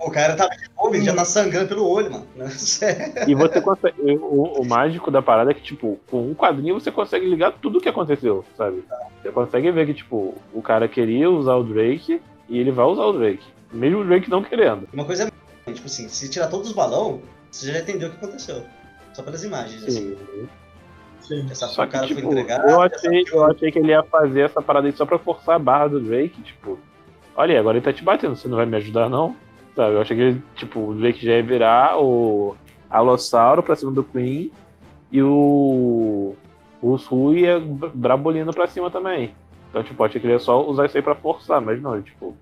O cara tá de ele já tá sangrando pelo olho, mano. E você consegue. O, o mágico da parada é que, tipo, com um quadrinho você consegue ligar tudo o que aconteceu, sabe? Você consegue ver que, tipo, o cara queria usar o Drake e ele vai usar o Drake. Mesmo o Drake não querendo. Uma coisa é, tipo assim, se tirar todos os balão, você já entendeu o que aconteceu. Só pelas imagens, assim. Sim. Essa Só o que, cara foi tipo, entregado. eu achei, eu achei que ele ia fazer essa parada aí só pra forçar a barra do Drake, tipo, olha aí, agora ele tá te batendo, você não vai me ajudar, não? Sabe? Eu achei que tipo, o Drake já ia virar o Alossauro pra cima do Queen e o. O Sul ia brabolino pra cima também. Então, tipo, eu achei que ele ia só usar isso aí pra forçar, mas não, tipo,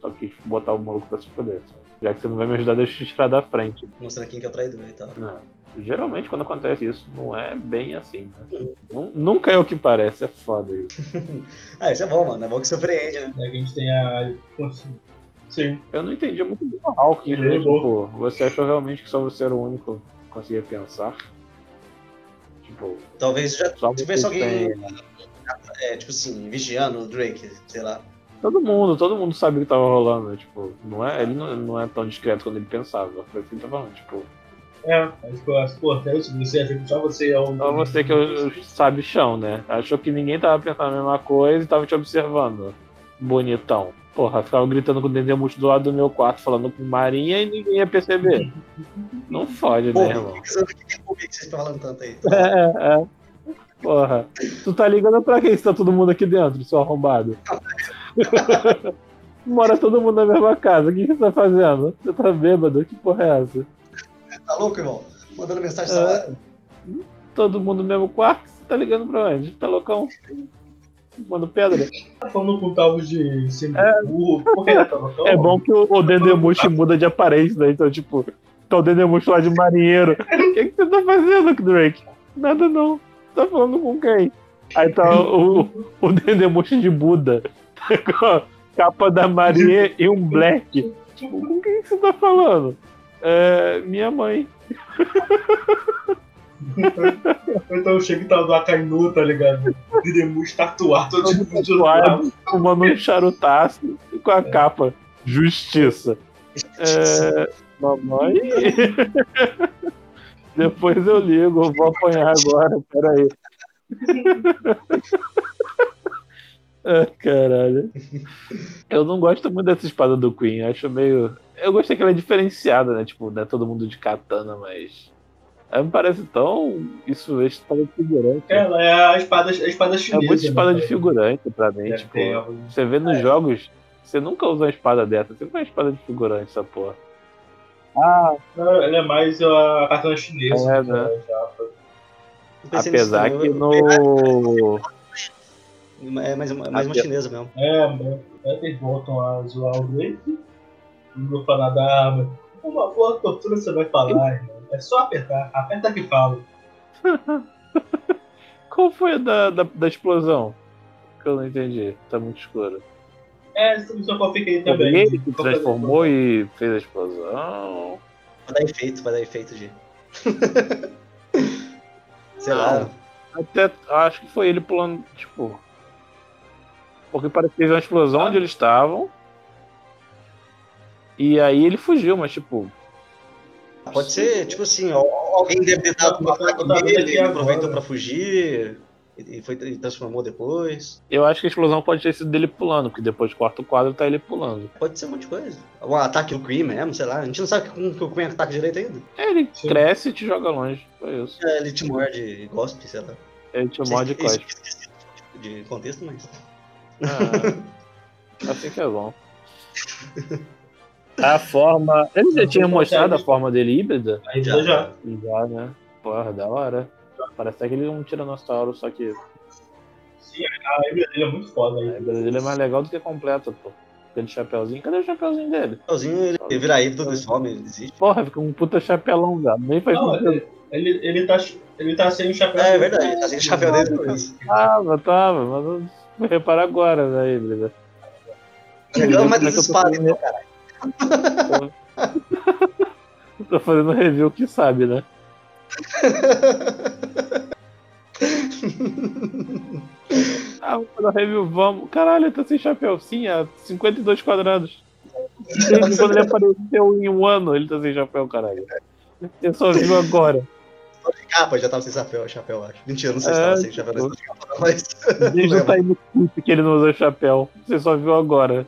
só quis botar o maluco pra se foder. sabe? Já que você não vai me ajudar, deixa eu te tirar da frente. Mostrando quem que é o traidor e tal. Não. Geralmente quando acontece isso, não é bem assim, né? Nu- Nunca é o que parece, é foda isso. Ah, isso é bom, mano. É bom que surpreende, né? É que a gente tem a. Sim. Eu não entendi muito bem o Hawkins, Ele errou. Tipo, você achou realmente que só você era o único que conseguia pensar? Tipo, Talvez já só tivesse alguém, tem... é, tipo assim, vigiando o Drake, sei lá. Todo mundo, todo mundo sabe o que tava rolando, né? Tipo, não é, ele não, não é tão discreto quando ele pensava. Foi o que ele tá falando, tipo, É, mas pô, as- pô, até isso, você acha que só você é o. só você que eu, sabe chão, né? Achou que ninguém tava pensando a mesma coisa e tava te observando. Bonitão. Porra, ficava gritando com o Dendemuth do lado do meu quarto, falando com Marinha e ninguém ia perceber. Não fode, né, irmão? por que vocês estão falando tanto aí? É, é. Porra. Tu tá ligando pra quem se tá todo mundo aqui dentro, seu arrombado? Mora todo mundo na mesma casa. O que, você tá fazendo? Você tá bêbado? Que porra é essa? Tá louco, irmão? Mandando mensagem É. Todo mundo no mesmo quarto? Você tá ligando pra onde? Tá loucão? Mano, pedra. Tá falando com tal de tá loucão? É bom que o, o Dendemuth muda de aparência, né? Então, tipo, tá o Dendemuth lá de marinheiro. O que, que você tá fazendo, Drake? Nada não. Tá falando com quem? Aí tá o, o Dendemuth de Buda. Com a capa da Maria e um black. Tipo, com quem você tá falando? É, minha mãe. Então chega e tá do Akainu, tá ligado? Dedemus tatuado, todo mundo. Tatuado, fumando um charutaço e com a capa. Justiça. É, mamãe. Depois eu ligo, eu vou apanhar agora, peraí. Ah, caralho. Eu não gosto muito dessa espada do Queen, acho meio. Eu gostei que ela é diferenciada, né? Tipo, não é todo mundo de katana, mas. Ela me parece tão. Isso, é espada de figurante. Ela é a espada, a espada É chinesa. muito espada né, de figurante pra mim, É, tipo. Você vê nos jogos, você nunca usa uma espada dessa, sempre uma espada de figurante, essa porra. Ah, Ela é mais a katana chinesa. É, né? né, nisso apesar que no. É mais, uma- mais uma chinesa mesmo. É, eles voltam a zoar o Drake. E vou falar da arma. Uma boa tortura você vai falar, irmão. É só apertar. Aperta que fala. Qual foi a da, da, da explosão? Que eu não entendi, tá muito escuro. É, só qual fica aí Foi também. ele que transformou e fez a explosão. Vai dar efeito, vai dar efeito de. sei Não. lá. Até acho que foi ele pulando, tipo. Porque parece que teve uma explosão onde eles estavam. E aí ele fugiu, mas tipo. Pode ser, tipo assim, alguém deve ter dado um tô vendo nele, ele aproveitou pra fugir e, foi, e transformou depois. Eu acho que a explosão pode ter sido dele pulando, porque depois do quarto quadro tá ele pulando. Pode ser um monte de coisa. Um ataque do Queen mesmo, sei lá. A gente não sabe como que o Queen ataca direito ainda. É, ele Sim. cresce e te joga longe. Foi isso. É, Ele te morde e gospe, sei lá. Ele te morde e cospe. de contexto, mas. Ah, assim que é bom. A forma. Ele já tinha mostrado a forma dele híbrida? Aí Já. já. Já, né? Porra, da hora. Parece até que ele é um tiranossauro, só que Sim, a híbrida dele é muito foda a aí. híbrida dele é mais legal do que completa, pô. Aquele chapéuzinho. Cadê o chapéuzinho dele? Sozinho ele, ele vira híbrido, ele some, ele desiste. Porra, fica um puta chapelão, velho. Nem faz Não, ele, ele, ele tá, ele tá sem o chapéu. É, é verdade, ele tá sem o chapéu dele depois. Tava, tava, mas eu vou reparar agora na híbrida. Chegando mais Como é desesperado, fazendo? então, cara. Tô fazendo review que sabe, né? Ah, vamos fazer review, vamos. Caralho, ele tá sem chapéu. Sim, há 52 quadrados. Desde quando ele apareceu em um ano, ele tá sem chapéu, caralho. Você só viu agora. Capa, já tava sem chapéu, chapéu, eu acho. Mentira, não sei se É, tava sem chapéu, mas. Desde o Time que ele não usa chapéu. Você só viu agora.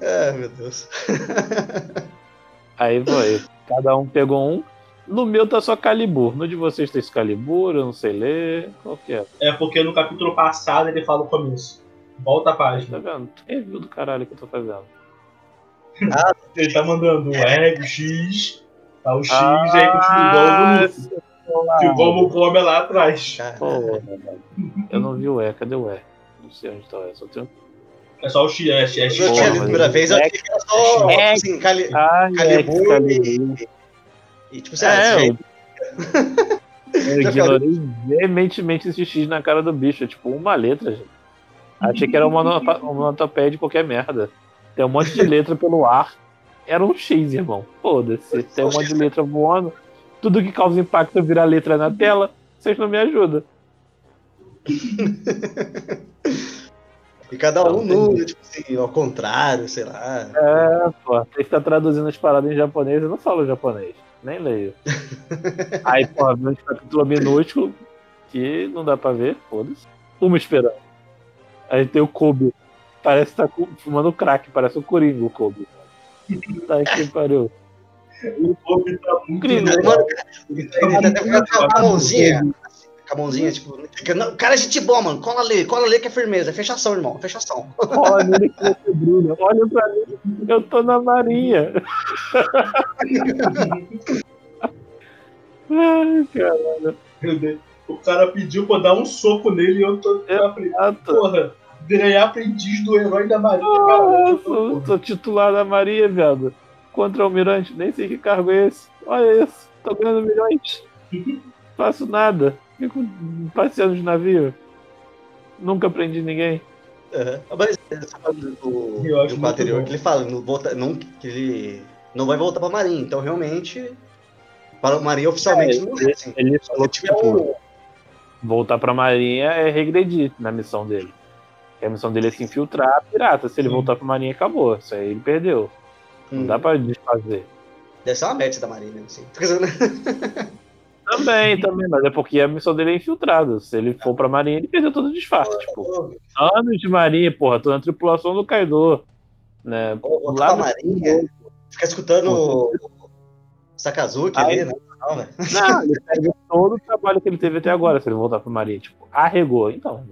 É, meu Deus. Aí foi. Cada um pegou um. No meu tá só Calibur. No de vocês tem Excalibur, eu não sei ler. Qual que é? É porque no capítulo passado ele fala o começo. Volta a Tá página. vendo? Review do caralho que eu tô fazendo. Ele tá mandando o R, o X, tá o X, Ah, e aí continua esse- Igual o Gomes lá atrás. Pô, eu não vi o E, cadê o E? Não sei onde tá o E, só tem. É só o X, é, X, é X. eu tinha lido a primeira vez, eu achei que era só, É. assim, Cali... Ah, é, Calibur e... E, tipo, sei lá, É, esse eu, ignorei veementemente esse X na cara do bicho. É tipo uma letra, gente. Achei que era uma nota- uma onomatopeia de qualquer merda. Tem um monte de letra pelo ar. Era um X, irmão. Foda-se. Tem um monte de letra voando. Tudo que causa impacto vira letra na tela. Vocês não me ajudam. E cada um no, tipo assim, ao contrário, sei lá. É, pô. Você está traduzindo as paradas em japonês. Eu não falo japonês. Nem leio. Aí, pô, vem um capítulo minúsculo que não dá pra ver. Foda-se. Uma esperando. Aí tem o Kobe. Parece que tá fumando crack. Parece o Coringa, o Kobe. Tá que pariu. O Gomes tá muito Incrível. Mano, ele tá tá até ficando com a mãozinha. Com a mãozinha, tipo, não, cara, é gente boa, mano. Cola ali, cola ali que é firmeza. É fechação, irmão. Fechação. Olha que você brilha. Olha pra mim. Eu tô na marinha. Ai, cara. Meu Deus. O cara pediu pra eu dar um soco nele e eu tô. Exato. Porra, virei aprendiz do herói da Marinha, tô- sou, sou titular da Maria, viado. Contra o Almirante, nem sei que cargo é esse. Olha isso, tô ganhando milhões. Faço nada. Fico passeando de navio. Nunca aprendi ninguém. Uhum. Mas essa parte do, do bom. que ele fala, não, volta, não, que ele não vai voltar pra Marinha. Então, realmente, para a Marinha oficialmente É, não é assim. Ele falou que tiver um, voltar pra Marinha é regredir na missão dele. Que a missão dele é se infiltrar pirata. Se ele Sim. voltar pra Marinha, acabou. Isso aí ele perdeu. Não hum, dá pra desfazer. deve ser uma meta da Marinha, mesmo, assim. Também, também, mas é porque a missão dele é infiltrado. Se ele for pra Marinha, ele perdeu todo o disfarce. Tipo, anos de Marinha, porra, tô na tripulação do Kaido. Né? Lá pra no- Marinha, ficar escutando o Sakazuki ali, né? Não, velho. Não, ele perde todo o trabalho que ele teve até agora, se ele voltar pra Marinha. Tipo, arregou. Então,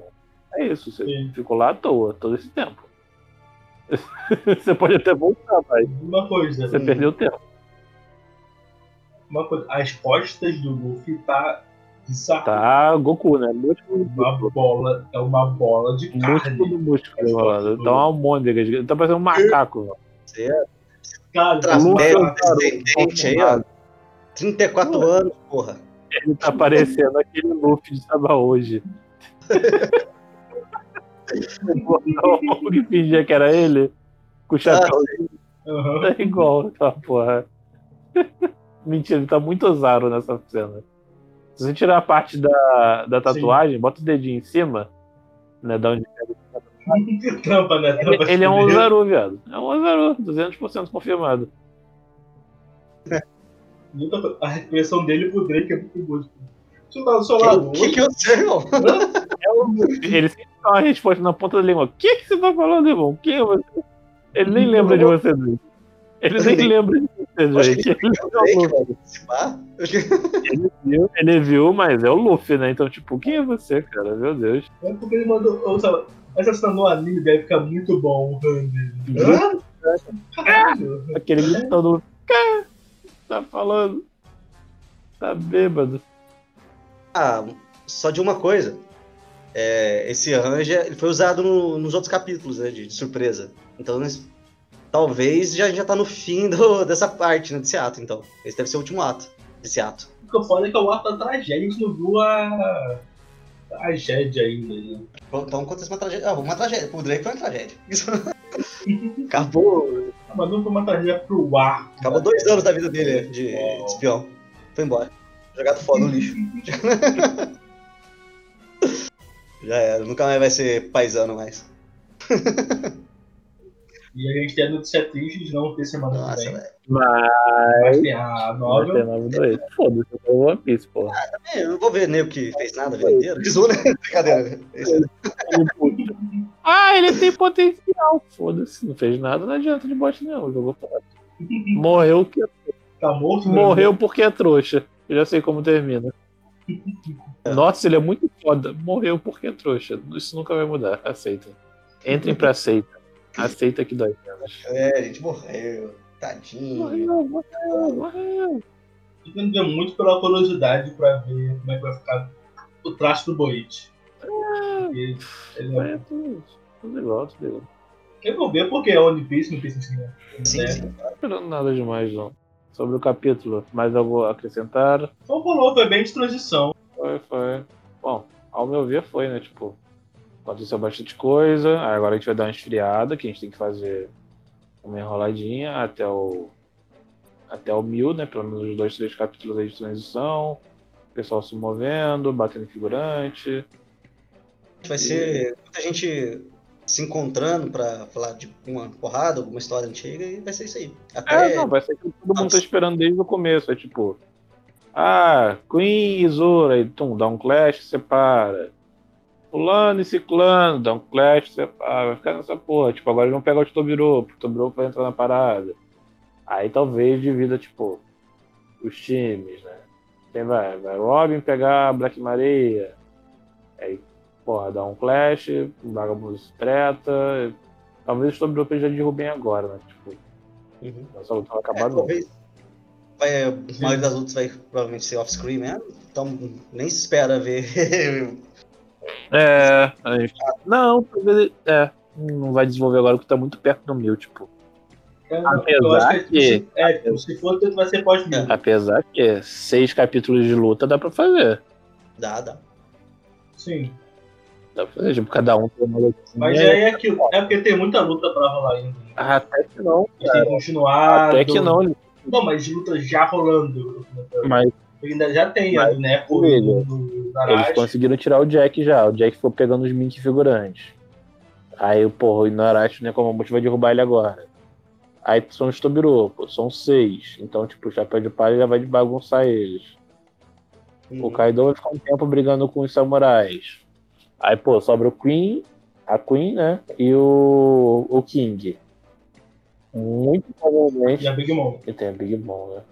é isso. Você Sim. ficou lá à toa todo esse tempo. você pode até voltar, mas Uma coisa, você perdeu tempo. Uma coisa. As costas do Luffy tá bizarro. Tá Goku, né? Músculo, Uma bola, é uma bola de músculo carne. do músculo enrolando. Tá uma almôndega, tá parecendo um macaco. mano. É Cara, Trastério, bizarro. descendente aí, ó. 34 anos, porra. Ele tá parecendo aquele Luffy de Saba hoje. o que fingia que era ele, com o chapéu Aham. tá igual, tá porra. Mentira, ele tá muito ousado nessa cena. Se você tirar a parte da, da tatuagem, bota o dedinho em cima, né, da onde Tampa, né? ele, ele é um. Ozaru, viado. É um Ozaru, 200% confirmado. A expressão dele pro Drake é muito boa. tipo, Você tá do seu lado O que, que eu sei, irmão? É ele sempre dá uma resposta na ponta da língua. O que, que você tá falando, irmão? Quem é você? Ele nem lembra de você, Drake. Ele nem lembra de você, Eu acho Drake. que Ele, viu, ele viu, mas é o Luffy, né? Então, tipo, quem é você, cara? Meu Deus. É porque ele mandou. Ou, sabe, essa cena no anime deve ficar muito bom o Han dele. Aquele gritando. "Cá, Tá falando. Tá bêbado. Ah, só de uma coisa. É, esse arranjo ele foi usado no- nos outros capítulos, né? De, de surpresa. Então, nesse- talvez já, já tá no fim do- dessa parte, né? Desse ato, então. Esse deve ser o último ato desse ato. O que eu falo é que é o ato da tragédia, a gente não viu a tragédia ainda. Né? Então acontece uma tragédia. Ah, uma tragédia. Pro Drake foi uma tragédia. Acabou, Mas não foi uma tragédia pro ar. acabou dois anos da vida dele né, de Uau. espião. Foi embora. Jogado fora no lixo. Já era, nunca mais vai ser paisano mais. E a gente tem a notícia triste de não ter semana que Nossa, vem. velho. Mas. Mas tem a Vai nova. dois. Foda-se, eu vou One Piece, porra. É, eu não vou ver nem o que fez nada inteira. Desou, né? Brincadeira. né? Ah, ele tem potencial. Foda-se, não fez nada, não adianta de bote, não. Jogou fora. Morreu, que... Tá morto? Morreu porque é trouxa. Eu já sei como termina. Nossa, ele é muito foda. Morreu porque é trouxa. Isso nunca vai mudar. Aceita. Entrem pra seita. Aceita que dói. É, a gente morreu. Tadinho. Morreu, morreu, morreu. Tô entendendo muito pela curiosidade pra ver como é que vai ficar o traço do Boit. Porque ele é... É tudo, tudo igual, tudo igual. Eu vou ver porque é One Piece, não Piece assim, né? Sim, É. sim. Não esperando nada demais, não. Sobre o capítulo, mais algo a acrescentar? Então rolou, foi bem de transição. Foi, foi. Bom, ao meu ver foi, né? Tipo, aconteceu bastante coisa. Agora a gente vai dar uma esfriada, que a gente tem que fazer uma enroladinha até o. Até o mil, né? Pelo menos os dois, três capítulos aí de transição. O pessoal se movendo, batendo figurante. Vai ser muita gente se encontrando pra falar de uma porrada, alguma história antiga, e vai ser isso aí. Até É, não, vai ser que todo mundo tá esperando desde o começo. É tipo. Ah, Queen e Zora, e tum, dá um clash, separa. Fulano e Ciclano, dá um clash, separa. Vai ficar nessa porra. Tipo, agora eles vão pegar o Tobiro, porque o Tobiro vai entrar na parada. Aí talvez divida, tipo, os times, né? Quem vai? Vai Robin pegar Black Maria. Aí, porra, dá um clash, o Vagabundo se treta. Talvez o Tobiro já derrubem agora, né? Tipo, Uhum. essa luta vai É, acabar não. talvez vai, a maioria das lutas vai provavelmente ser off-screen mesmo, então nem se espera ver. É, aí- não, talvez- é, não vai desenvolver agora porque tá muito perto do mil, tipo. É, Apesar eu acho que- se- É, tipo, se for, tanto vai ser pós-mil. Apesar que seis capítulos de luta dá pra fazer. dá, dá. Sim. Dá pra fazer, tipo, cada um tem uma lutinha. Mas aí é aquilo. É porque tem muita luta pra rolar ainda. Ah, Até que não, E tem continuado. até que não, Não, mas de luta já rolando. mas Ainda já tem e do, do eles conseguiram tirar o Jack já. O Jack ficou pegando os Mink figurantes. Aí, porra, o Inarashi, né, como a vai derrubar ele agora. Aí são os Tobiro, pô, são seis. Então, tipo, o Chapéu de Palha já vai de bagunçar eles. O Uhum. Kaido vai ficar um tempo brigando com os samurais. Aí, pô, sobra o Queen, a Queen, né? E o, o King. Muito provavelmente. E a Big Mom. E tem a Big Mom, né?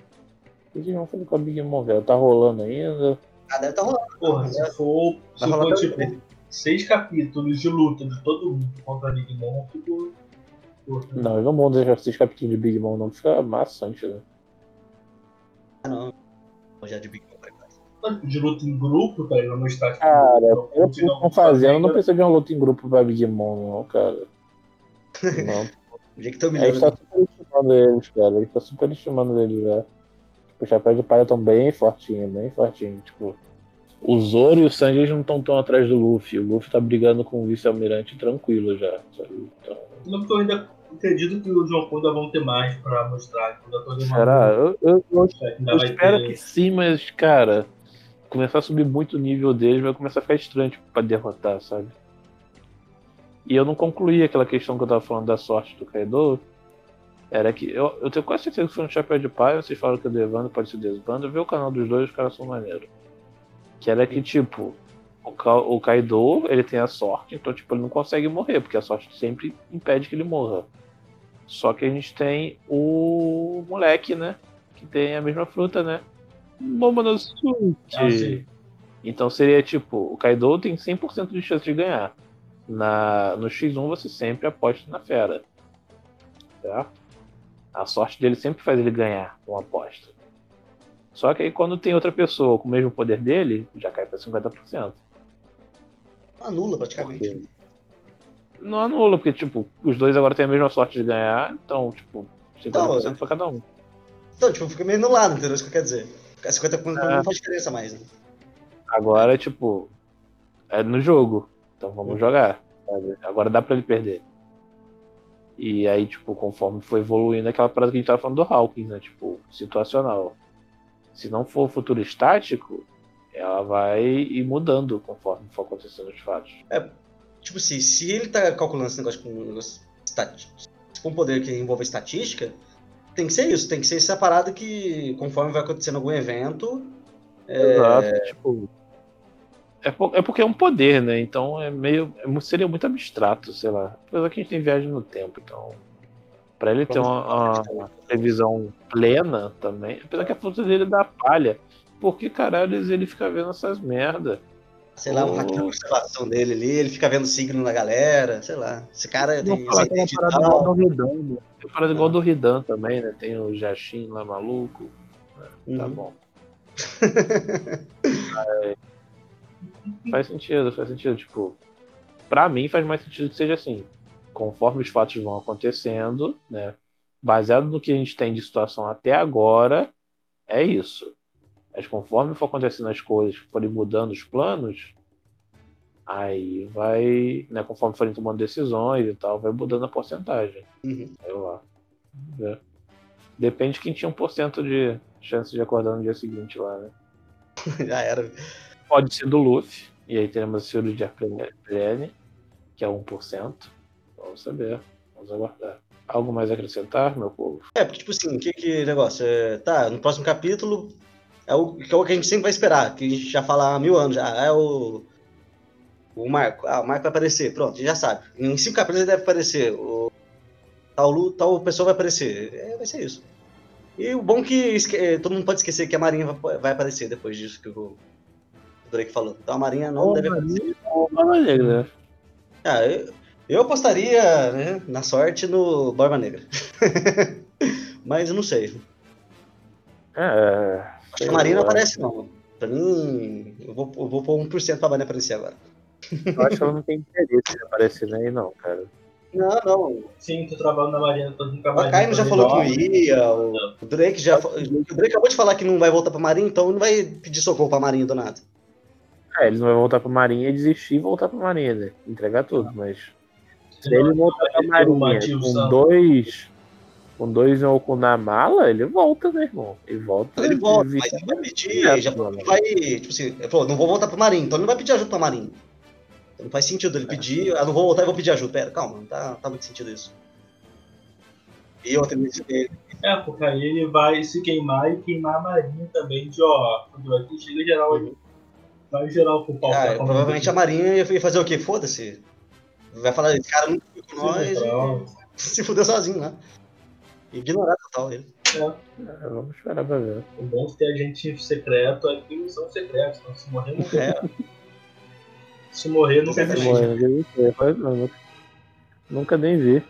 Big Mom foi com a Big Mom, velho. Tá rolando ainda. Ah, deve estar rolando. Porra, se for, se Vai for tipo, seis capítulos de luta de todo mundo contra a Big Mom, ficou. Não, eu não vou deixar esses capítulos de Big Mom, não. Fica maçante, né? Ah, não. Já de Big Mom. De luta em grupo, tá? Pra mostrar que. Cara, não, O que eles estão fazendo não precisa de uma luta em grupo pra Big Mom, não, cara. Não. O dia que estão A gente tá milhando. superestimando eles, cara. A gente tá superestimando eles, já. O Chapéu de Palha estão bem fortinho, bem fortinho. Tipo, o Zoro e o Sanji não estão tão atrás do Luffy. O Luffy tá brigando com o vice-almirante tranquilo já. sabe? Então, eu ainda acredito que o João ainda vão ter mais pra mostrar. Será? Eu, eu, eu, eu espero ter- que sim, mas, cara, começar a subir muito o nível deles vai começar a ficar estranho tipo, pra derrotar, sabe? E eu não concluí aquela questão que eu tava falando da sorte do Kaido. Era que eu, eu tenho quase certeza que foi um chapéu de pai, vocês falam que o Devando pode ser desbando. Eu vi o canal dos dois, os caras são maneiros. Que era que, tipo, o, Ka- o Kaido, ele tem a sorte, então, tipo, ele não consegue morrer, porque a sorte sempre impede que ele morra. Só que a gente tem o moleque, né? Que tem a mesma fruta, né? Momonosuke. Ah, sim. Então seria tipo, o Kaido tem 100% de chance de ganhar. Na, no X1 você sempre aposta na fera. Certo? A sorte dele sempre faz ele ganhar uma aposta. Só que aí quando tem outra pessoa com o mesmo poder dele, já cai pra 50%. Anula praticamente. Não anula, porque tipo, os dois agora têm a mesma sorte de ganhar, então, tipo, 50% Não, pra cada um. Então, tipo, fica meio anulado, entendeu? Isso que eu quero dizer. 50 pontos É. não faz diferença mais, né? Agora, tipo, é no jogo. Então vamos jogar. sabe? Agora dá pra ele perder. E aí, tipo, conforme foi evoluindo aquela parada que a gente tava falando do Hawkins, né? Tipo, situacional. Se não for futuro estático, ela vai ir mudando conforme for acontecendo os fatos. Tipo assim, se ele tá calculando esse negócio com um negócio com um poder que envolve estatística, tem que ser isso, tem que ser essa parada que, conforme vai acontecendo algum evento, é, Exato. Tipo, é, po- é porque é um poder, né? Então é meio. é seria muito abstrato, sei lá. Apesar que a gente tem viagem no tempo, então. Pra ele ter uma, uma previsão plena também. Apesar que a fruta dele dá palha. Por que caralho ele fica vendo essas merda? Sei lá, um Oh. observação dele ali, ele fica vendo signo na galera, sei lá. Esse cara Não tem falar que é uma parada igual do Ridan, né? Tem uma parada igual do Ridan também, né? Tem o Jashin lá maluco. Tá Uhum. bom. Faz sentido, faz sentido. Tipo, pra mim faz mais sentido que seja assim. Conforme os fatos vão acontecendo, né? Baseado no que a gente tem de situação até agora, é isso. Mas conforme for acontecendo as coisas, forem mudando os planos, aí vai, né? Conforme forem tomando decisões e tal, vai mudando a porcentagem. Uhum. Sei lá. Ver. Depende de quem tinha 1% de chance de acordar no dia seguinte lá, né? Já era. Pode ser do Luffy, e aí teremos a cirurgia perene, que é 1%. Vamos saber, vamos aguardar. Algo mais a acrescentar, meu povo? É, porque, tipo assim, que, que negócio? É, tá, no próximo capítulo é o, que é o que a gente sempre vai esperar, que a gente já fala há mil anos já. É o. O Marco. Ah, o Marco vai aparecer, pronto, já sabe. Em cinco capítulos ele deve aparecer. O, tal, tal pessoa vai aparecer. É, vai ser isso. E o bom é que esque- eh, todo mundo pode esquecer que a Marinha vai, vai aparecer depois disso que o Drake falou. Então a Marinha não Ô, deve Marinha. aparecer. Ô, Barba Negra. Ah, eu, eu apostaria, né, na sorte no Barba Negra. Mas eu não sei. É. Acho que a Marinha não aparece, não. Pra mim, eu vou, eu vou pôr 1% pra Marinha aparecer agora. Eu acho que ela não tem interesse em aparecer nem não, cara. Não, não. Sim, tô trabalhando na Marinha, tô indo com a O Marinha. Akainu já falou que ia, o, Drake já. O Drake acabou de falar que não vai voltar pra Marinha, então não vai pedir socorro pra Marinha do nada. É, ele não vai voltar pra Marinha e desistir e voltar pra Marinha, né? Entregar tudo, mas. Se ele voltar pra vai Marinha com dois. Com dois Yonko na mala, ele volta, né, irmão? Ele volta. Ele volta, mas ele vai pedir, É, já mano. vai. Tipo assim, ele falou, não vou voltar pra Marinha, então ele não vai pedir ajuda pra Marinha. Então não faz sentido ele pedir, ah, não vou voltar e vou pedir ajuda. Pera, calma, não tá, tá muito sentido isso. E outra, ele, É, porque aí ele vai se queimar e queimar a Marinha também de ó. Quando aqui chega geral aí. Vai geral pro pau. Ah, provavelmente a Marinha ia fazer o quê? Foda-se. Vai falar, esse cara nunca foi com nós Sim, e se fudeu sozinho lá. Ignorar total ele. É, vamos esperar pra ver. O bom de ter agente secreto é que são secretos. Então se morrer, não É, Se morrer, eu não sei, mas não, nunca, nunca nem vi.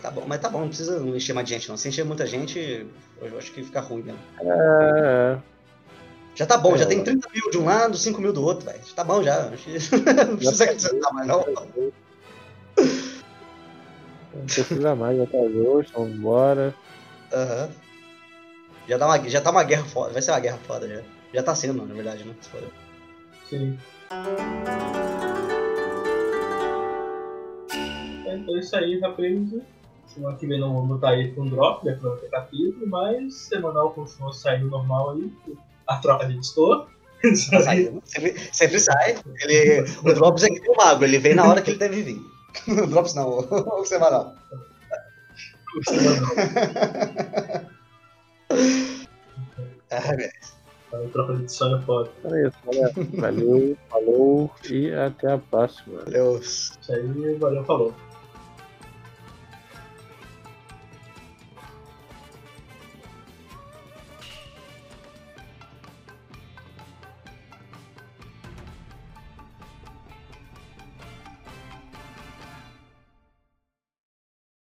tá bom, mas tá bom, não precisa encher mais de gente não. Se encher muita gente, eu acho que fica ruim mesmo. É, Já tá bom, É, já tem mano. 30 mil de um lado, 5 mil do outro, velho. Tá bom já. Acho que não precisa acrescentar mais não. não precisa mais, já tá justo, vamos embora. Aham. Já, dá uma, já tá uma guerra foda, vai ser uma guerra foda já. Já tá sendo, na verdade, né? Se for. Sim. Então é isso aí, rapaz. Semana que vem não vamos botar aí com drop, né? Pra não ter capítulo, mas semanal continua saindo normal aí. A troca de editor. Tá saindo. Sempre, sempre sai. Ele, o Drops é que tem o mago, ele vem na hora que ele deve vir. O Drops não, o semanal. Ai, velho. A troca de edição é foda. É isso, galera. Valeu, falou e até a próxima. Valeu. Isso aí, valeu, falou.